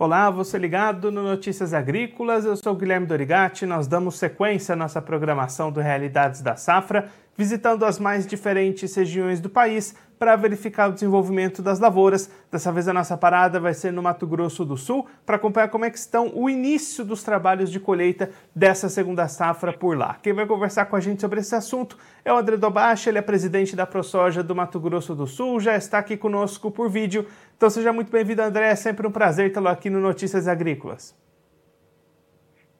Olá, você ligado no Notícias Agrícolas, eu sou Guilherme Dorigati. Nós damos sequência à nossa programação do Realidades da Safra, visitando as mais diferentes regiões do país para verificar o desenvolvimento das lavouras. Dessa vez a nossa parada vai ser no Mato Grosso do Sul para acompanhar como é que estão o início dos trabalhos de colheita dessa segunda safra por lá. Quem vai conversar com a gente sobre esse assunto é o André Dobacha, ele é presidente da ProSoja do Mato Grosso do Sul, já está aqui conosco por vídeo. Então seja muito bem-vindo, André, é sempre um prazer tê-lo aqui no Notícias Agrícolas.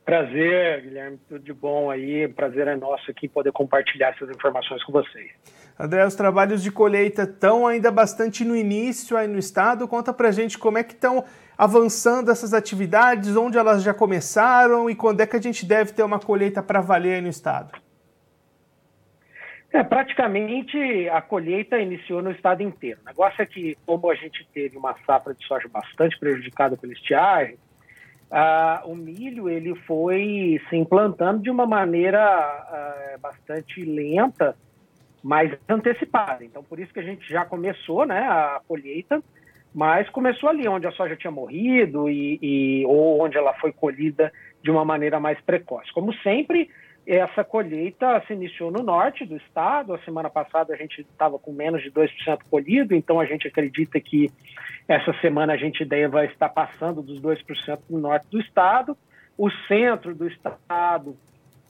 Prazer, Guilherme, tudo de bom aí. Prazer é nosso aqui poder compartilhar essas informações com vocês. André, os trabalhos de colheita estão ainda bastante no início aí no estado. Conta pra gente como é que estão avançando essas atividades, onde elas já começaram e quando é que a gente deve ter uma colheita para valer aí no estado. É, praticamente a colheita iniciou no estado inteiro. O negócio é que, como a gente teve uma safra de soja bastante prejudicada pela estiagem, ah, o milho ele foi se implantando de uma maneira ah, bastante lenta, mas antecipada. Então, por isso que a gente já começou né, a colheita, mas começou ali onde a soja tinha morrido e, e ou onde ela foi colhida de uma maneira mais precoce. Como sempre, essa colheita se iniciou no norte do estado. A semana passada a gente estava com menos de 2% colhido, então a gente acredita que essa semana a gente deve estar passando dos 2% no norte do estado. O centro do estado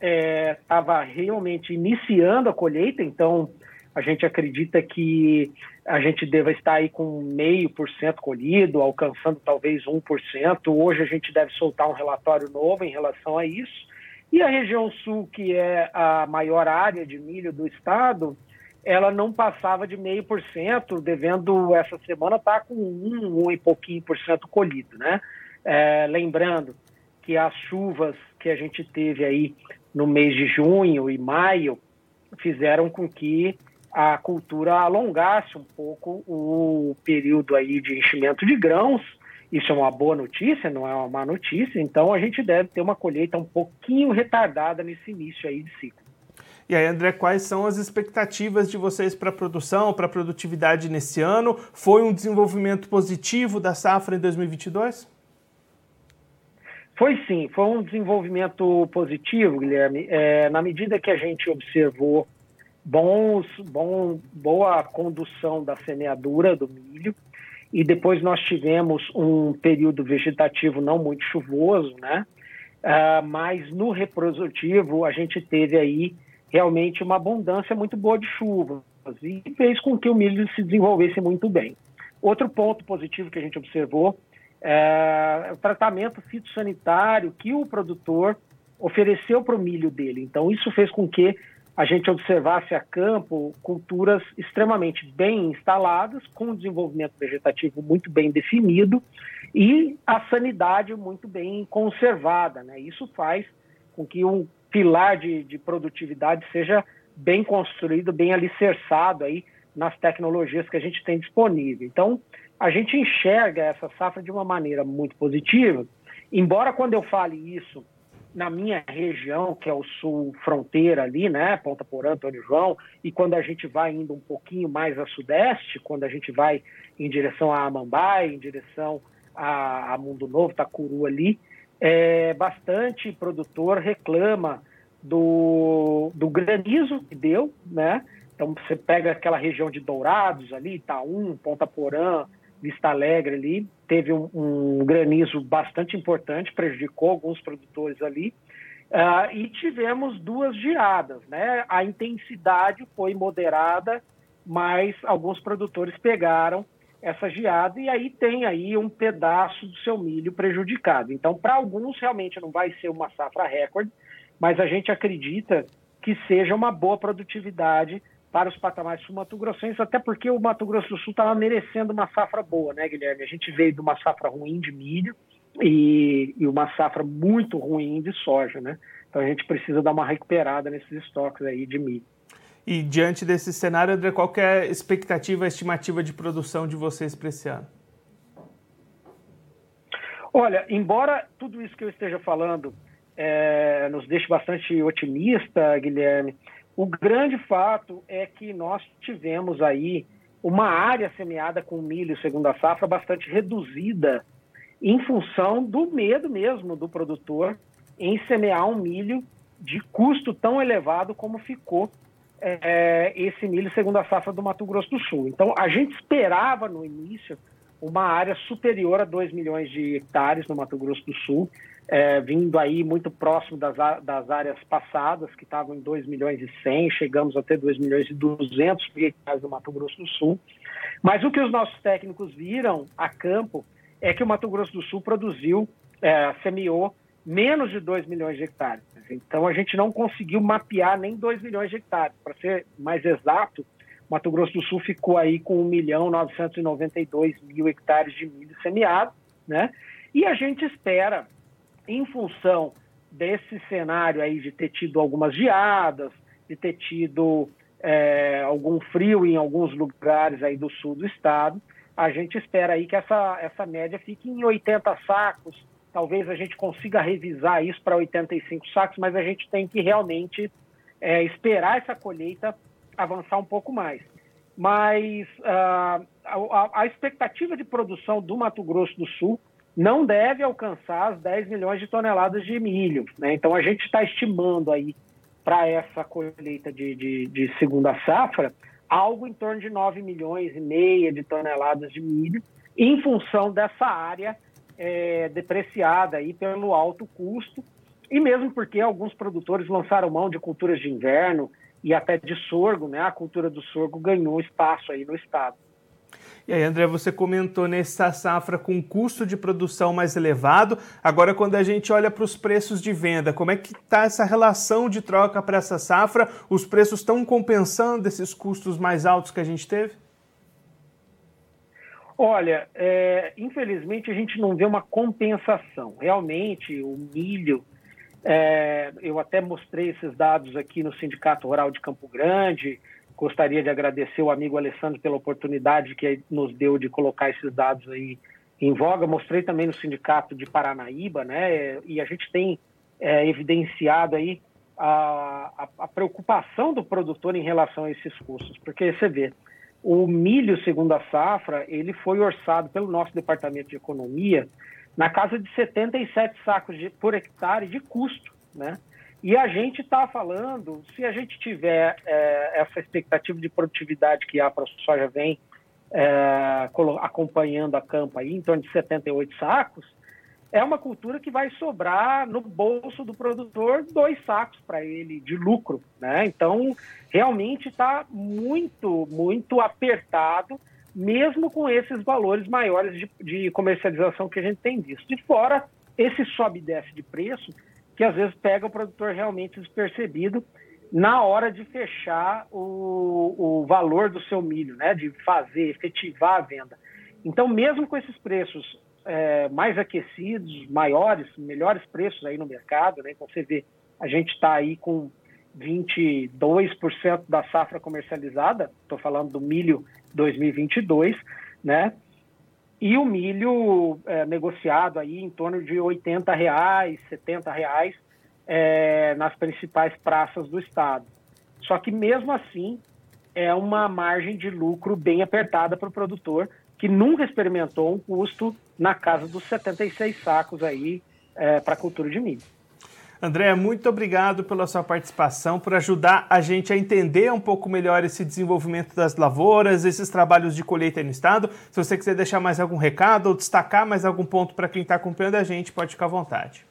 estava é, realmente iniciando a colheita, então a gente acredita que a gente deva estar aí com meio por cento colhido, alcançando talvez 1%. Hoje a gente deve soltar um relatório novo em relação a isso. E a região sul, que é a maior área de milho do estado, ela não passava de meio por cento, devendo essa semana estar tá com um, um e pouquinho por cento colhido, né? É, lembrando que as chuvas que a gente teve aí no mês de junho e maio fizeram com que a cultura alongasse um pouco o período aí de enchimento de grãos isso é uma boa notícia, não é uma má notícia, então a gente deve ter uma colheita um pouquinho retardada nesse início aí de ciclo. E aí, André, quais são as expectativas de vocês para a produção, para a produtividade nesse ano? Foi um desenvolvimento positivo da safra em 2022? Foi sim, foi um desenvolvimento positivo, Guilherme, é, na medida que a gente observou bons, bom, boa condução da semeadura do milho, e depois nós tivemos um período vegetativo não muito chuvoso, né? Uh, mas no reprodutivo a gente teve aí realmente uma abundância muito boa de chuvas e fez com que o milho se desenvolvesse muito bem. Outro ponto positivo que a gente observou é o tratamento fitossanitário que o produtor ofereceu para o milho dele. Então, isso fez com que a gente observasse a campo culturas extremamente bem instaladas, com desenvolvimento vegetativo muito bem definido e a sanidade muito bem conservada. Né? Isso faz com que um pilar de, de produtividade seja bem construído, bem alicerçado aí nas tecnologias que a gente tem disponível. Então, a gente enxerga essa safra de uma maneira muito positiva, embora quando eu fale isso na minha região, que é o sul fronteira ali, né, Ponta Porã, Antônio João, e quando a gente vai indo um pouquinho mais a sudeste, quando a gente vai em direção a Amambai, em direção a, a Mundo Novo, Tacuru ali, é, bastante produtor reclama do, do granizo que deu, né? Então você pega aquela região de Dourados ali, Itaú, Ponta Porã, Vista Alegre ali, teve um, um granizo bastante importante, prejudicou alguns produtores ali. Uh, e tivemos duas geadas, né? A intensidade foi moderada, mas alguns produtores pegaram essa geada e aí tem aí um pedaço do seu milho prejudicado. Então, para alguns realmente não vai ser uma safra recorde, mas a gente acredita que seja uma boa produtividade para os patamares sul-mato-grossenses, até porque o Mato Grosso do Sul estava merecendo uma safra boa, né, Guilherme? A gente veio de uma safra ruim de milho e, e, uma safra muito ruim de soja, né? Então a gente precisa dar uma recuperada nesses estoques aí de milho. E diante desse cenário, André, qual é a expectativa, a estimativa de produção de vocês para esse ano? Olha, embora tudo isso que eu esteja falando é, nos deixe bastante otimista, Guilherme, o grande fato é que nós tivemos aí uma área semeada com milho segundo a safra bastante reduzida em função do medo mesmo do produtor em semear um milho de custo tão elevado como ficou é, esse milho segundo a safra do Mato Grosso do Sul. Então, a gente esperava no início uma área superior a 2 milhões de hectares no Mato Grosso do Sul, é, vindo aí muito próximo das, das áreas passadas, que estavam em 2 milhões e 100, chegamos a ter 2 milhões e 200 hectares no Mato Grosso do Sul. Mas o que os nossos técnicos viram a campo é que o Mato Grosso do Sul produziu, é, semeou menos de 2 milhões de hectares. Então a gente não conseguiu mapear nem 2 milhões de hectares. Para ser mais exato, Mato Grosso do Sul ficou aí com 1 milhão 992 mil hectares de milho semeado, né? E a gente espera, em função desse cenário aí de ter tido algumas geadas, de ter tido é, algum frio em alguns lugares aí do sul do estado, a gente espera aí que essa, essa média fique em 80 sacos, talvez a gente consiga revisar isso para 85 sacos, mas a gente tem que realmente é, esperar essa colheita avançar um pouco mais. Mas uh, a, a, expectativa de produção do Mato Grosso do Sul não deve alcançar as 10 milhões de toneladas de milho. Né? Então a gente está estimando aí para essa colheita de, de, de, segunda safra algo em torno de 9 milhões e meia de toneladas de milho, em função dessa área é, depreciada aí pelo alto custo, e mesmo porque alguns produtores lançaram mão de culturas de inverno, e até de sorgo, né? A cultura do sorgo ganhou espaço aí no estado. E aí, André, você comentou nessa safra com custo de produção mais elevado. Agora, quando a gente olha para os preços de venda, como é que está essa relação de troca para essa safra? Os preços estão compensando esses custos mais altos que a gente teve? Olha, é, infelizmente a gente não vê uma compensação. Realmente, o milho é, eu até mostrei esses dados aqui no Sindicato Rural de Campo Grande. Gostaria de agradecer o amigo Alessandro pela oportunidade que nos deu de colocar esses dados aí em voga. Mostrei também no Sindicato de Paranaíba, né? E a gente tem é, evidenciado aí a, a, a, preocupação do produtor em relação a esses custos, porque você vê, o milho segundo a safra, ele foi orçado pelo nosso Departamento de Economia na casa de 77 sacos de, por hectare de custo, né? E a gente está falando, se a gente tiver é, essa expectativa de produtividade que a ProSoja vem é, acompanhando a campa aí, em torno de 78 sacos, é uma cultura que vai sobrar no bolso do produtor dois sacos para ele de lucro, né? Então, realmente está muito, muito apertado mesmo com esses valores maiores de, de comercialização que a gente tem visto. De fora, esse sobe e desce de preço, que às vezes pega o produtor realmente despercebido na hora de fechar o, o valor do seu milho, né? de fazer, efetivar a venda. Então, mesmo com esses preços é, mais aquecidos, maiores, melhores preços aí no mercado, né? então você vê, a gente está aí com 22% da safra comercializada, estou falando do milho 2022, né? E o milho é, negociado aí em torno de 80 reais, 70 reais é, nas principais praças do estado. Só que mesmo assim é uma margem de lucro bem apertada para o produtor que nunca experimentou um custo na casa dos 76 sacos aí é, para cultura de milho. André, muito obrigado pela sua participação, por ajudar a gente a entender um pouco melhor esse desenvolvimento das lavouras, esses trabalhos de colheita no estado. Se você quiser deixar mais algum recado ou destacar mais algum ponto para quem está acompanhando a gente, pode ficar à vontade.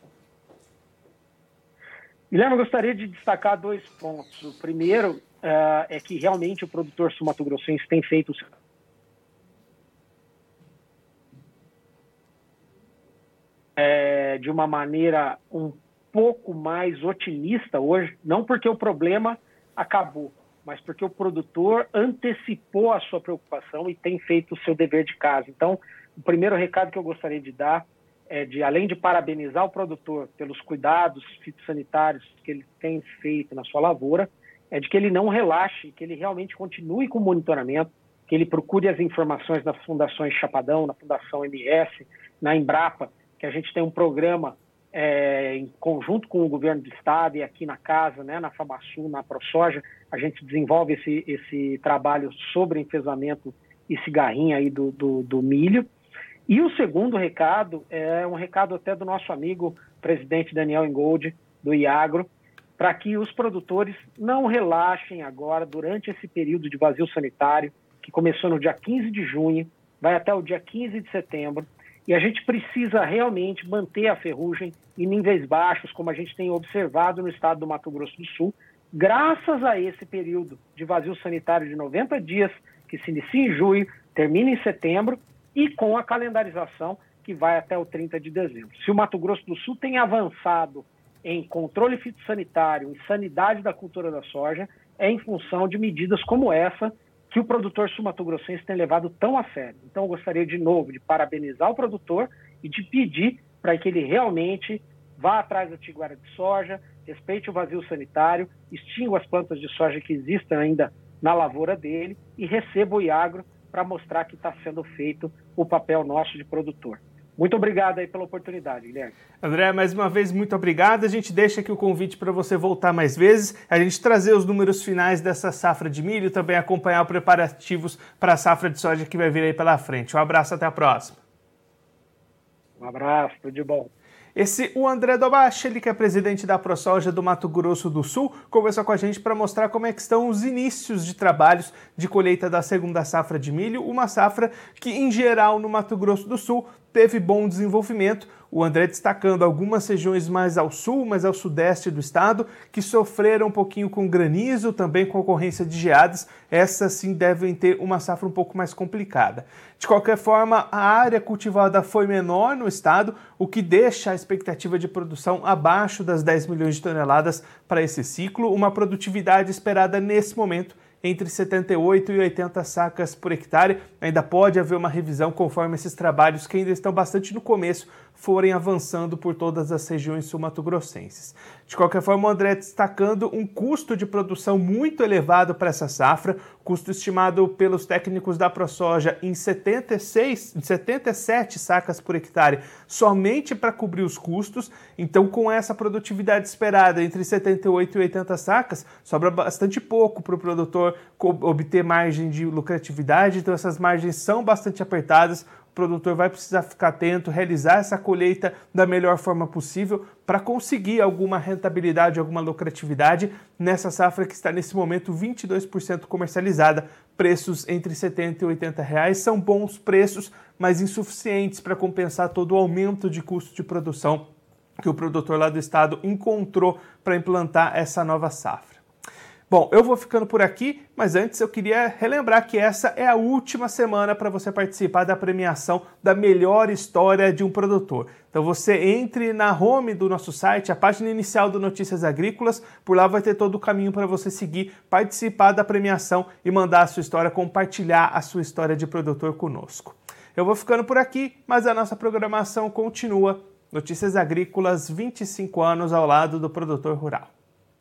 Guilherme, eu gostaria de destacar dois pontos. O primeiro uh, é que realmente o produtor sumatogrossense tem feito é, de uma maneira um pouco mais otimista hoje, não porque o problema acabou, mas porque o produtor antecipou a sua preocupação e tem feito o seu dever de casa. Então, o primeiro recado que eu gostaria de dar é de, além de parabenizar o produtor pelos cuidados fitossanitários que ele tem feito na sua lavoura, é de que ele não relaxe, que ele realmente continue com o monitoramento, que ele procure as informações nas fundações Chapadão, na Fundação MS, na Embrapa, que a gente tem um programa é, em conjunto com o governo do estado e aqui na casa, né, na FABASU, na ProSoja, a gente desenvolve esse, esse trabalho sobre enfesamento e cigarrinha aí do, do, do milho. E o segundo recado é um recado até do nosso amigo presidente Daniel Ingold, do Iagro, para que os produtores não relaxem agora durante esse período de vazio sanitário, que começou no dia 15 de junho, vai até o dia 15 de setembro, e a gente precisa realmente manter a ferrugem em níveis baixos, como a gente tem observado no estado do Mato Grosso do Sul, graças a esse período de vazio sanitário de 90 dias, que se inicia em julho, termina em setembro, e com a calendarização que vai até o 30 de dezembro. Se o Mato Grosso do Sul tem avançado em controle fitossanitário, em sanidade da cultura da soja, é em função de medidas como essa que o produtor sul-mato-grossense tem levado tão a sério. Então, eu gostaria de novo de parabenizar o produtor e de pedir para que ele realmente vá atrás da tiguara de soja, respeite o vazio sanitário, extinga as plantas de soja que existem ainda na lavoura dele e receba o Iagro para mostrar que está sendo feito o papel nosso de produtor. Muito obrigado aí pela oportunidade, Guilherme. André, mais uma vez, muito obrigado. A gente deixa aqui o convite para você voltar mais vezes, a gente trazer os números finais dessa safra de milho, também acompanhar os preparativos para a safra de soja que vai vir aí pela frente. Um abraço, até a próxima. Um abraço, tudo de bom. Esse o André Dobache, ele que é presidente da ProSoja do Mato Grosso do Sul, conversou com a gente para mostrar como é que estão os inícios de trabalhos de colheita da segunda safra de milho, uma safra que em geral no Mato Grosso do Sul teve bom desenvolvimento, o André destacando algumas regiões mais ao sul, mais ao sudeste do estado, que sofreram um pouquinho com granizo, também com ocorrência de geadas. Essas sim devem ter uma safra um pouco mais complicada. De qualquer forma, a área cultivada foi menor no estado, o que deixa a expectativa de produção abaixo das 10 milhões de toneladas para esse ciclo, uma produtividade esperada nesse momento entre 78 e 80 sacas por hectare. Ainda pode haver uma revisão conforme esses trabalhos, que ainda estão bastante no começo, forem avançando por todas as regiões sul-mato-grossenses. De qualquer forma, o André destacando um custo de produção muito elevado para essa safra, custo estimado pelos técnicos da ProSoja em 76, 77 sacas por hectare, somente para cobrir os custos. Então, com essa produtividade esperada entre 78 e 80 sacas, sobra bastante pouco para o produtor obter margem de lucratividade, então essas margens são bastante apertadas produtor vai precisar ficar atento, realizar essa colheita da melhor forma possível para conseguir alguma rentabilidade, alguma lucratividade nessa safra que está nesse momento 22% comercializada. Preços entre 70 e 80 reais são bons preços, mas insuficientes para compensar todo o aumento de custo de produção que o produtor lá do estado encontrou para implantar essa nova safra. Bom, eu vou ficando por aqui, mas antes eu queria relembrar que essa é a última semana para você participar da premiação da melhor história de um produtor. Então você entre na home do nosso site, a página inicial do Notícias Agrícolas, por lá vai ter todo o caminho para você seguir, participar da premiação e mandar a sua história, compartilhar a sua história de produtor conosco. Eu vou ficando por aqui, mas a nossa programação continua. Notícias Agrícolas, 25 anos ao lado do produtor rural.